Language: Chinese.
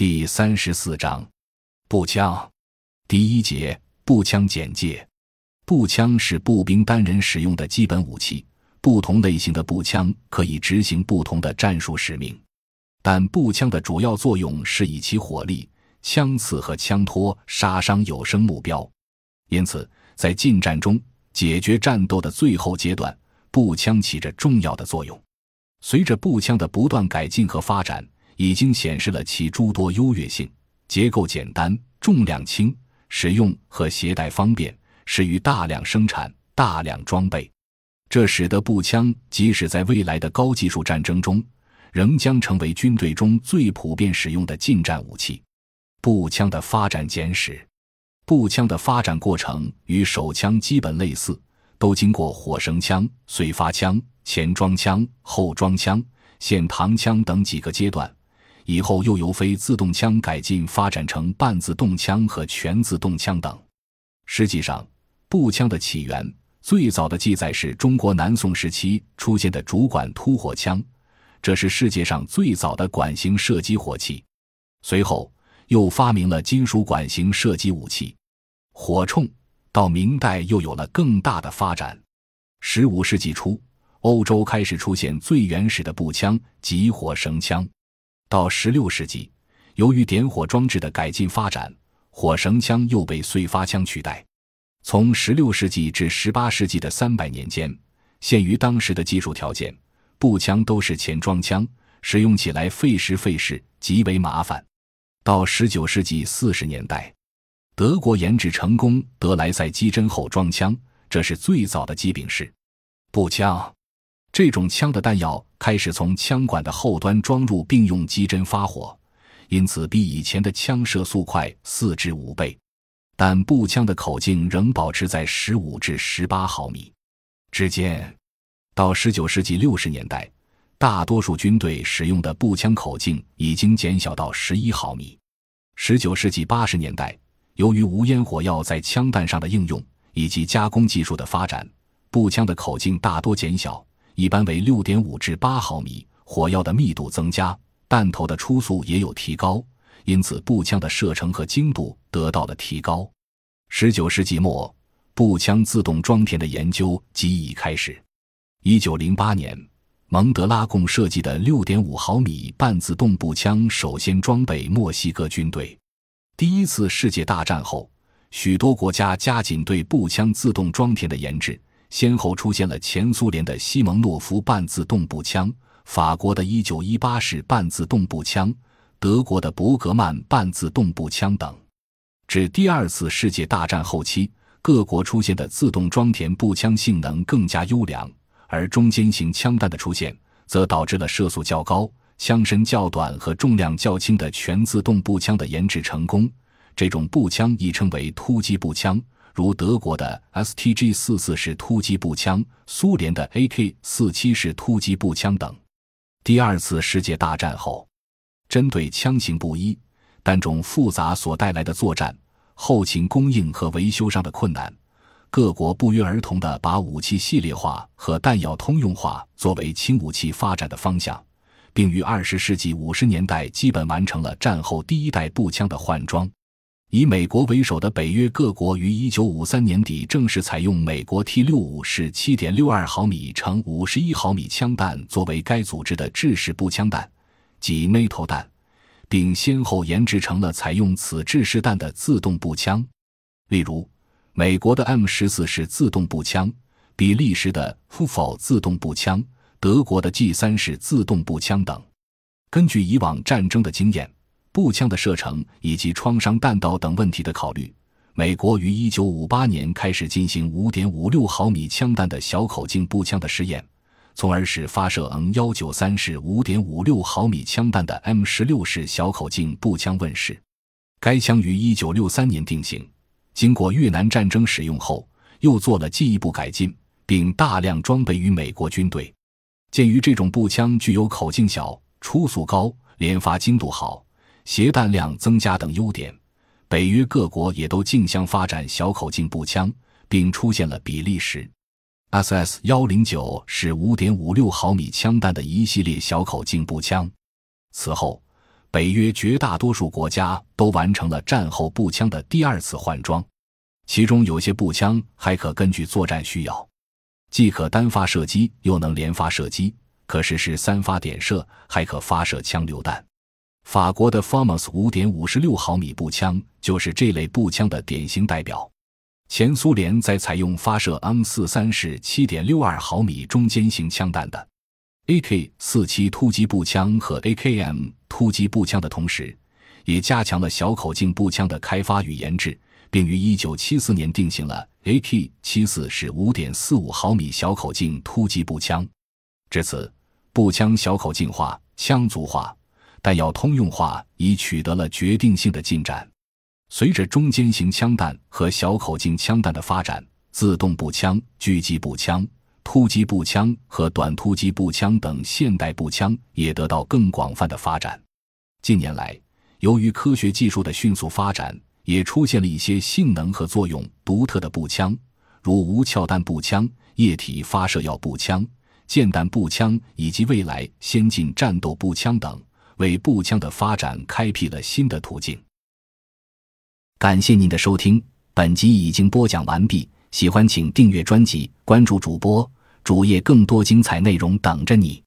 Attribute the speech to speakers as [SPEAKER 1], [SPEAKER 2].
[SPEAKER 1] 第三十四章，步枪。第一节，步枪简介。步枪是步兵单人使用的基本武器，不同类型的步枪可以执行不同的战术使命，但步枪的主要作用是以其火力、枪刺和枪托杀伤有生目标。因此，在近战中解决战斗的最后阶段，步枪起着重要的作用。随着步枪的不断改进和发展，已经显示了其诸多优越性：结构简单、重量轻、使用和携带方便。适于大量生产、大量装备，这使得步枪即使在未来的高技术战争中，仍将成为军队中最普遍使用的近战武器。步枪的发展简史：步枪的发展过程与手枪基本类似，都经过火绳枪、碎发枪、前装枪、后装枪、线膛枪等几个阶段，以后又由非自动枪改进发展成半自动枪和全自动枪等。实际上，步枪的起源最早的记载是中国南宋时期出现的主管突火枪，这是世界上最早的管型射击火器。随后又发明了金属管型射击武器火铳，到明代又有了更大的发展。十五世纪初，欧洲开始出现最原始的步枪及火绳枪。到十六世纪，由于点火装置的改进发展，火绳枪又被碎发枪取代。从16世纪至18世纪的三百年间，限于当时的技术条件，步枪都是前装枪，使用起来费时费事，极为麻烦。到19世纪40年代，德国研制成功德莱塞机针后装枪，这是最早的机柄式步枪。这种枪的弹药开始从枪管的后端装入，并用机针发火，因此比以前的枪射速快四至五倍。但步枪的口径仍保持在十五至十八毫米之间。到十九世纪六十年代，大多数军队使用的步枪口径已经减小到十一毫米。十九世纪八十年代，由于无烟火药在枪弹上的应用以及加工技术的发展，步枪的口径大多减小，一般为六点五至八毫米。火药的密度增加，弹头的初速也有提高。因此，步枪的射程和精度得到了提高。十九世纪末，步枪自动装填的研究即已开始。一九零八年，蒙德拉贡设计的六点五毫米半自动步枪首先装备墨西哥军队。第一次世界大战后，许多国家加紧对步枪自动装填的研制，先后出现了前苏联的西蒙诺夫半自动步枪、法国的一九一八式半自动步枪。德国的伯格曼半自动步枪等，至第二次世界大战后期，各国出现的自动装填步枪性能更加优良，而中间型枪弹的出现，则导致了射速较高、枪身较短和重量较轻的全自动步枪的研制成功。这种步枪亦称为突击步枪，如德国的 STG 四四式突击步枪、苏联的 AK 四七式突击步枪等。第二次世界大战后。针对枪型不一、弹种复杂所带来的作战、后勤供应和维修上的困难，各国不约而同地把武器系列化和弹药通用化作为轻武器发展的方向，并于二十世纪五十年代基本完成了战后第一代步枪的换装。以美国为首的北约各国于一九五三年底正式采用美国 T 六五式七点六二毫米乘五十一毫米枪弹作为该组织的制式步枪弹。及 NATO 弹，并先后研制成了采用此制式弹的自动步枪，例如美国的 M 十四式自动步枪、比利时的 FUFO 自动步枪、德国的 G 三式自动步枪等。根据以往战争的经验、步枪的射程以及创伤弹道等问题的考虑，美国于一九五八年开始进行五点五六毫米枪弹的小口径步枪的试验。从而使发射 N 幺九三式五点五六毫米枪弹的 M 十六式小口径步枪问世。该枪于一九六三年定型，经过越南战争使用后，又做了进一步改进，并大量装备于美国军队。鉴于这种步枪具有口径小、初速高、连发精度好、携弹量增加等优点，北约各国也都竞相发展小口径步枪，并出现了比利时。SS 幺零九是五点五六毫米枪弹的一系列小口径步枪。此后，北约绝大多数国家都完成了战后步枪的第二次换装，其中有些步枪还可根据作战需要，既可单发射击，又能连发射击，可实施三发点射，还可发射枪榴弹。法国的 FAMAS 五点五十六毫米步枪就是这类步枪的典型代表。前苏联在采用发射 M 四三式七点六二毫米中间型枪弹的 AK 四七突击步枪和 AKM 突击步枪的同时，也加强了小口径步枪的开发与研制，并于一九七四年定型了 AK 七四式五点四五毫米小口径突击步枪。至此，步枪小口径化、枪族化。弹药通用化已取得了决定性的进展。随着中间型枪弹和小口径枪弹的发展，自动步枪、狙击步枪、突击步枪和短突击步枪等现代步枪也得到更广泛的发展。近年来，由于科学技术的迅速发展，也出现了一些性能和作用独特的步枪，如无鞘弹步枪、液体发射药步枪、箭弹步枪以及未来先进战斗步枪等。为步枪的发展开辟了新的途径。感谢您的收听，本集已经播讲完毕。喜欢请订阅专辑，关注主播主页，更多精彩内容等着你。